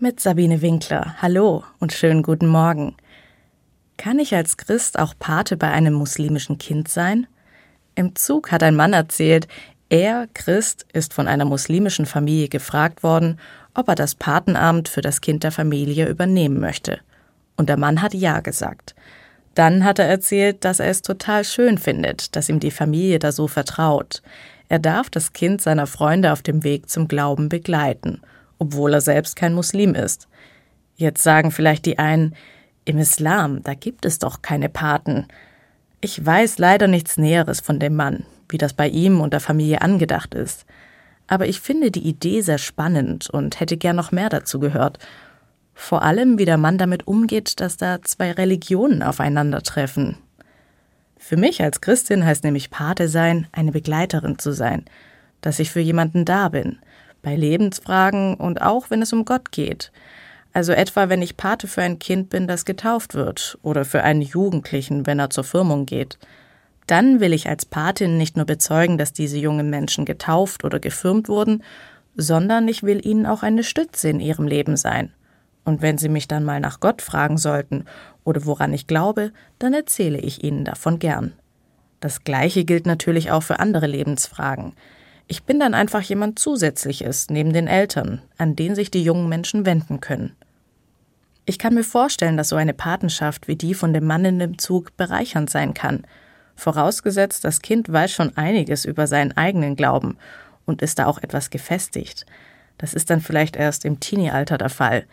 mit Sabine Winkler. Hallo und schönen guten Morgen. Kann ich als Christ auch Pate bei einem muslimischen Kind sein? Im Zug hat ein Mann erzählt, er, Christ, ist von einer muslimischen Familie gefragt worden, ob er das Patenamt für das Kind der Familie übernehmen möchte. Und der Mann hat Ja gesagt. Dann hat er erzählt, dass er es total schön findet, dass ihm die Familie da so vertraut. Er darf das Kind seiner Freunde auf dem Weg zum Glauben begleiten obwohl er selbst kein Muslim ist. Jetzt sagen vielleicht die einen, im Islam, da gibt es doch keine Paten. Ich weiß leider nichts Näheres von dem Mann, wie das bei ihm und der Familie angedacht ist. Aber ich finde die Idee sehr spannend und hätte gern noch mehr dazu gehört. Vor allem, wie der Mann damit umgeht, dass da zwei Religionen aufeinandertreffen. Für mich als Christin heißt nämlich Pate sein, eine Begleiterin zu sein, dass ich für jemanden da bin, bei Lebensfragen und auch wenn es um Gott geht. Also etwa, wenn ich Pate für ein Kind bin, das getauft wird, oder für einen Jugendlichen, wenn er zur Firmung geht. Dann will ich als Patin nicht nur bezeugen, dass diese jungen Menschen getauft oder gefirmt wurden, sondern ich will ihnen auch eine Stütze in ihrem Leben sein. Und wenn sie mich dann mal nach Gott fragen sollten oder woran ich glaube, dann erzähle ich ihnen davon gern. Das Gleiche gilt natürlich auch für andere Lebensfragen. Ich bin dann einfach jemand Zusätzliches neben den Eltern, an den sich die jungen Menschen wenden können. Ich kann mir vorstellen, dass so eine Patenschaft wie die von dem Mann in dem Zug bereichernd sein kann, vorausgesetzt, das Kind weiß schon einiges über seinen eigenen Glauben und ist da auch etwas gefestigt. Das ist dann vielleicht erst im Teenie-Alter der Fall.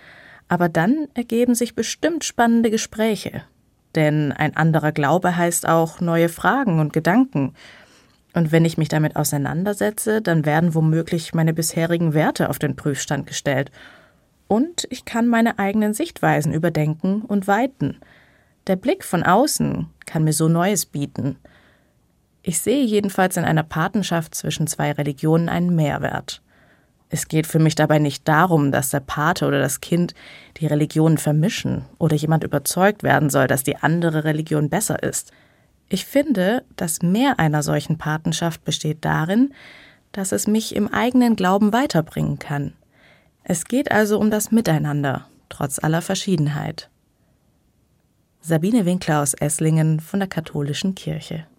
Aber dann ergeben sich bestimmt spannende Gespräche. Denn ein anderer Glaube heißt auch neue Fragen und Gedanken, und wenn ich mich damit auseinandersetze, dann werden womöglich meine bisherigen Werte auf den Prüfstand gestellt. Und ich kann meine eigenen Sichtweisen überdenken und weiten. Der Blick von außen kann mir so Neues bieten. Ich sehe jedenfalls in einer Patenschaft zwischen zwei Religionen einen Mehrwert. Es geht für mich dabei nicht darum, dass der Pate oder das Kind die Religionen vermischen oder jemand überzeugt werden soll, dass die andere Religion besser ist. Ich finde, das Mehr einer solchen Patenschaft besteht darin, dass es mich im eigenen Glauben weiterbringen kann. Es geht also um das Miteinander, trotz aller Verschiedenheit. Sabine Winkler aus Esslingen von der Katholischen Kirche